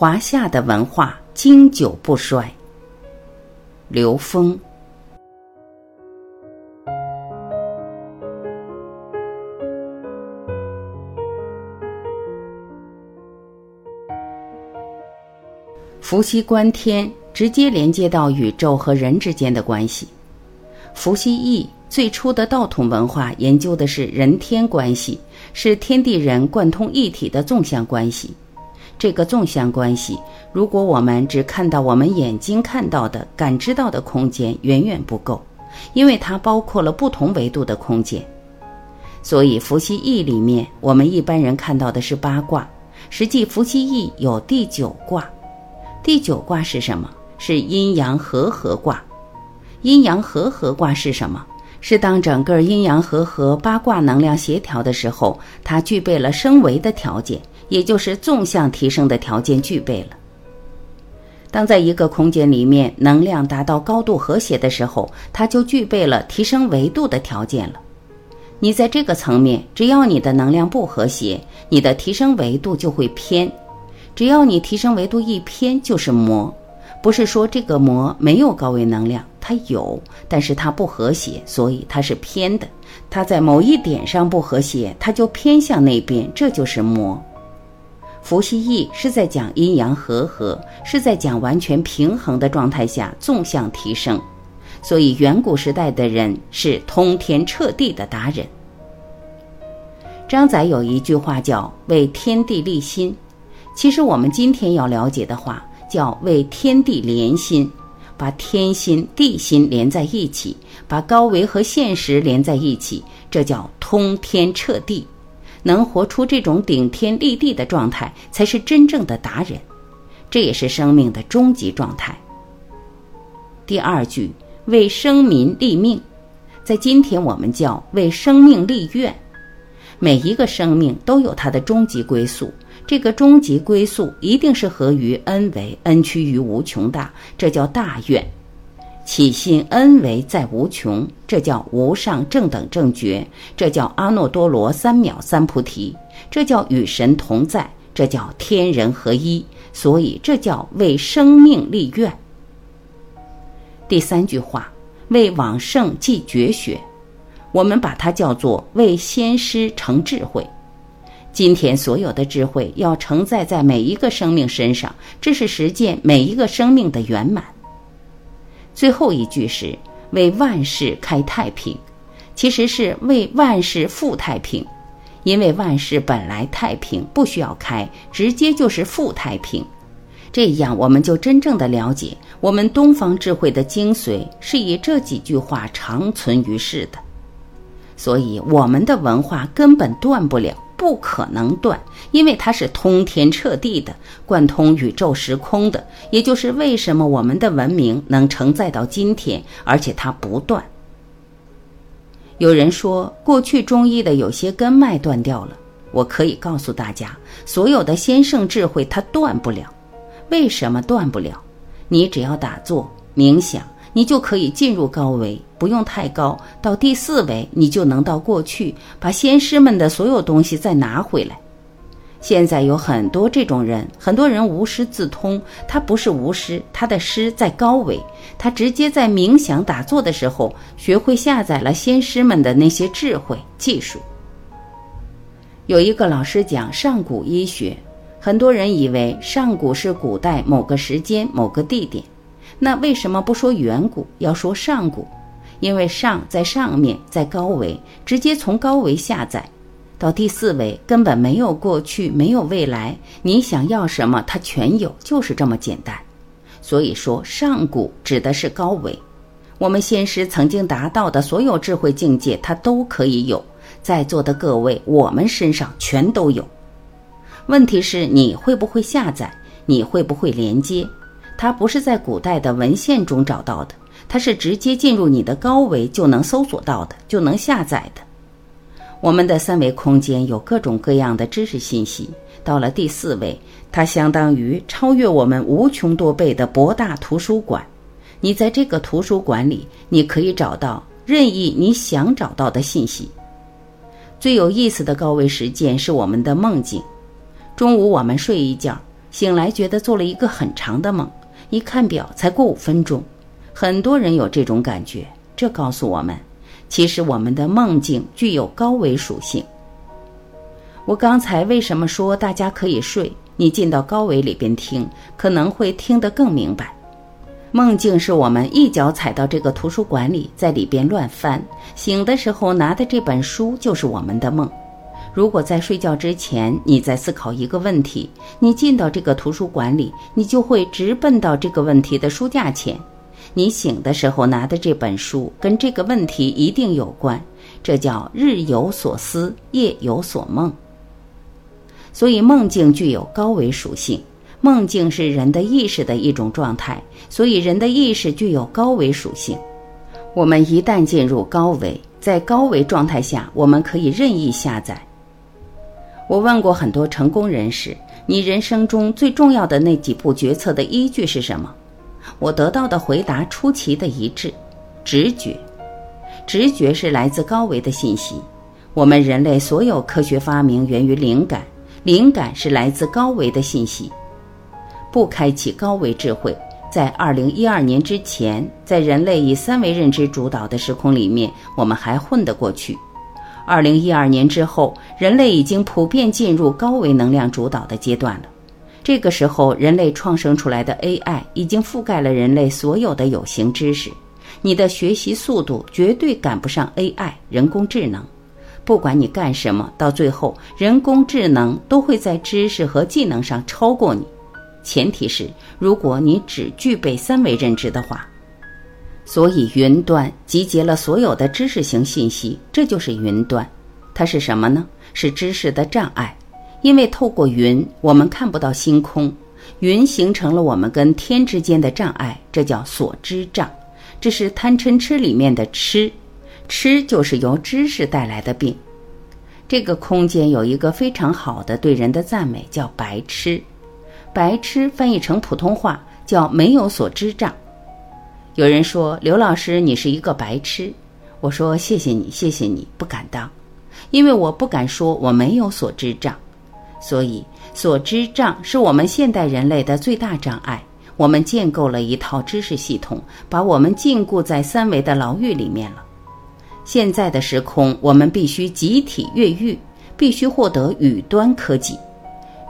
华夏的文化经久不衰。刘峰。伏羲观天，直接连接到宇宙和人之间的关系。伏羲易最初的道统文化研究的是人天关系，是天地人贯通一体的纵向关系。这个纵向关系，如果我们只看到我们眼睛看到的、感知到的空间，远远不够，因为它包括了不同维度的空间。所以伏羲易里面，我们一般人看到的是八卦，实际伏羲易有第九卦。第九卦是什么？是阴阳和合卦。阴阳和合卦是什么？是当整个阴阳和合八卦能量协调的时候，它具备了升维的条件，也就是纵向提升的条件具备了。当在一个空间里面能量达到高度和谐的时候，它就具备了提升维度的条件了。你在这个层面，只要你的能量不和谐，你的提升维度就会偏。只要你提升维度一偏，就是魔。不是说这个魔没有高维能量，它有，但是它不和谐，所以它是偏的。它在某一点上不和谐，它就偏向那边，这就是魔。伏羲易是在讲阴阳和合，是在讲完全平衡的状态下纵向提升。所以远古时代的人是通天彻地的达人。张载有一句话叫“为天地立心”。其实我们今天要了解的话，叫为天地连心，把天心、地心连在一起，把高维和现实连在一起，这叫通天彻地。能活出这种顶天立地的状态，才是真正的达人。这也是生命的终极状态。第二句为生民立命，在今天我们叫为生命立愿。每一个生命都有它的终极归宿。这个终极归宿一定是合于恩为，恩趋于无穷大，这叫大愿；起心恩为在无穷，这叫无上正等正觉，这叫阿耨多罗三藐三菩提，这叫与神同在，这叫天人合一。所以这叫为生命立愿。第三句话，为往圣继绝学，我们把它叫做为先师成智慧。今天所有的智慧要承载在每一个生命身上，这是实践每一个生命的圆满。最后一句是为万事开太平，其实是为万事复太平，因为万事本来太平，不需要开，直接就是复太平。这样我们就真正的了解我们东方智慧的精髓是以这几句话长存于世的，所以我们的文化根本断不了。不可能断，因为它是通天彻地的，贯通宇宙时空的。也就是为什么我们的文明能承载到今天，而且它不断。有人说过去中医的有些根脉断掉了，我可以告诉大家，所有的先圣智慧它断不了。为什么断不了？你只要打坐冥想。你就可以进入高维，不用太高，到第四维，你就能到过去，把先师们的所有东西再拿回来。现在有很多这种人，很多人无师自通，他不是无师，他的师在高维，他直接在冥想打坐的时候，学会下载了先师们的那些智慧技术。有一个老师讲上古医学，很多人以为上古是古代某个时间某个地点。那为什么不说远古，要说上古？因为上在上面，在高维，直接从高维下载到第四维，根本没有过去，没有未来。你想要什么，它全有，就是这么简单。所以说，上古指的是高维，我们先师曾经达到的所有智慧境界，它都可以有。在座的各位，我们身上全都有。问题是你会不会下载？你会不会连接？它不是在古代的文献中找到的，它是直接进入你的高维就能搜索到的，就能下载的。我们的三维空间有各种各样的知识信息，到了第四维，它相当于超越我们无穷多倍的博大图书馆。你在这个图书馆里，你可以找到任意你想找到的信息。最有意思的高维实践是我们的梦境。中午我们睡一觉。醒来觉得做了一个很长的梦，一看表才过五分钟。很多人有这种感觉，这告诉我们，其实我们的梦境具有高维属性。我刚才为什么说大家可以睡？你进到高维里边听，可能会听得更明白。梦境是我们一脚踩到这个图书馆里，在里边乱翻，醒的时候拿的这本书就是我们的梦。如果在睡觉之前你在思考一个问题，你进到这个图书馆里，你就会直奔到这个问题的书架前。你醒的时候拿的这本书跟这个问题一定有关，这叫日有所思，夜有所梦。所以梦境具有高维属性，梦境是人的意识的一种状态，所以人的意识具有高维属性。我们一旦进入高维，在高维状态下，我们可以任意下载。我问过很多成功人士，你人生中最重要的那几步决策的依据是什么？我得到的回答出奇的一致：直觉。直觉是来自高维的信息。我们人类所有科学发明源于灵感，灵感是来自高维的信息。不开启高维智慧，在二零一二年之前，在人类以三维认知主导的时空里面，我们还混得过去。二零一二年之后，人类已经普遍进入高维能量主导的阶段了。这个时候，人类创生出来的 AI 已经覆盖了人类所有的有形知识。你的学习速度绝对赶不上 AI 人工智能。不管你干什么，到最后，人工智能都会在知识和技能上超过你。前提是，如果你只具备三维认知的话。所以，云端集结了所有的知识型信息，这就是云端。它是什么呢？是知识的障碍。因为透过云，我们看不到星空，云形成了我们跟天之间的障碍，这叫所知障。这是贪嗔痴里面的痴，痴就是由知识带来的病。这个空间有一个非常好的对人的赞美，叫白痴。白痴翻译成普通话叫没有所知障。有人说刘老师你是一个白痴，我说谢谢你，谢谢你，不敢当，因为我不敢说我没有所知障。所以，所知障是我们现代人类的最大障碍。我们建构了一套知识系统，把我们禁锢在三维的牢狱里面了。现在的时空，我们必须集体越狱，必须获得宇端科技。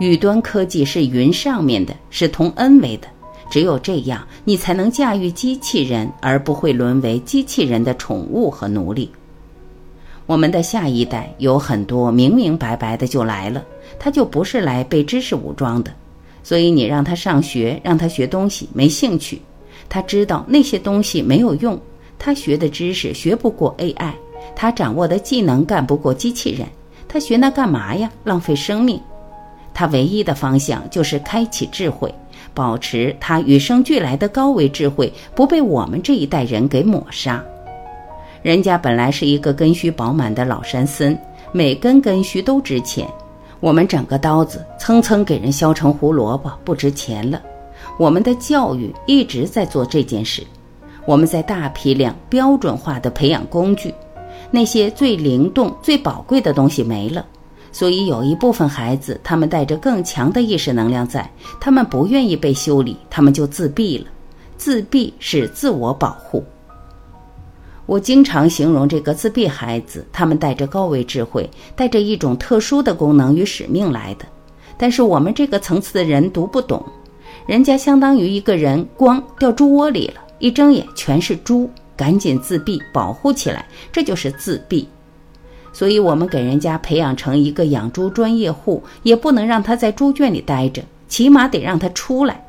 宇端科技是云上面的，是同 N 维的。只有这样，你才能驾驭机器人，而不会沦为机器人的宠物和奴隶。我们的下一代有很多明明白白的就来了。他就不是来被知识武装的，所以你让他上学，让他学东西，没兴趣。他知道那些东西没有用，他学的知识学不过 AI，他掌握的技能干不过机器人，他学那干嘛呀？浪费生命。他唯一的方向就是开启智慧，保持他与生俱来的高维智慧不被我们这一代人给抹杀。人家本来是一个根须饱满的老山参，每根根须都值钱。我们整个刀子蹭蹭给人削成胡萝卜，不值钱了。我们的教育一直在做这件事，我们在大批量标准化的培养工具，那些最灵动、最宝贵的东西没了。所以有一部分孩子，他们带着更强的意识能量在，他们不愿意被修理，他们就自闭了。自闭是自我保护。我经常形容这个自闭孩子，他们带着高维智慧，带着一种特殊的功能与使命来的。但是我们这个层次的人读不懂，人家相当于一个人光掉猪窝里了，一睁眼全是猪，赶紧自闭保护起来，这就是自闭。所以我们给人家培养成一个养猪专业户，也不能让他在猪圈里待着，起码得让他出来。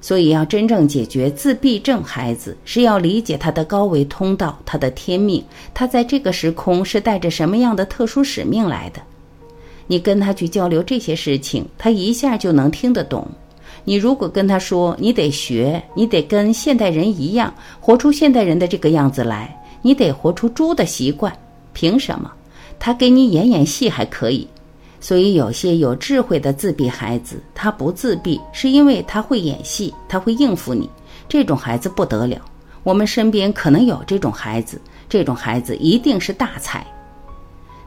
所以，要真正解决自闭症孩子，是要理解他的高维通道，他的天命，他在这个时空是带着什么样的特殊使命来的。你跟他去交流这些事情，他一下就能听得懂。你如果跟他说，你得学，你得跟现代人一样，活出现代人的这个样子来，你得活出猪的习惯，凭什么？他给你演演戏还可以。所以，有些有智慧的自闭孩子，他不自闭，是因为他会演戏，他会应付你。这种孩子不得了，我们身边可能有这种孩子，这种孩子一定是大才。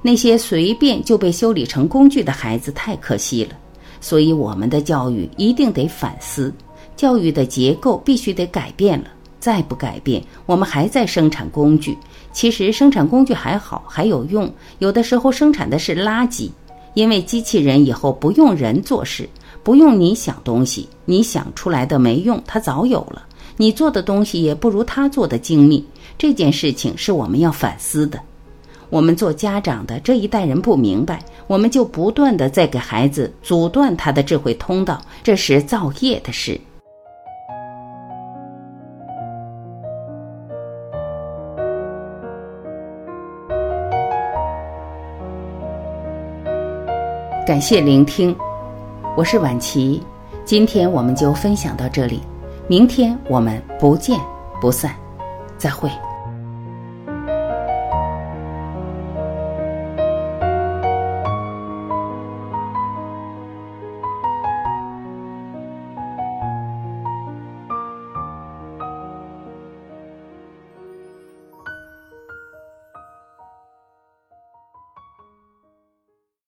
那些随便就被修理成工具的孩子太可惜了。所以我们的教育一定得反思，教育的结构必须得改变了。再不改变，我们还在生产工具。其实生产工具还好，还有用。有的时候生产的是垃圾，因为机器人以后不用人做事，不用你想东西，你想出来的没用，它早有了。你做的东西也不如他做的精密。这件事情是我们要反思的。我们做家长的这一代人不明白，我们就不断的在给孩子阻断他的智慧通道，这是造业的事。感谢聆听，我是婉琪，今天我们就分享到这里，明天我们不见不散，再会。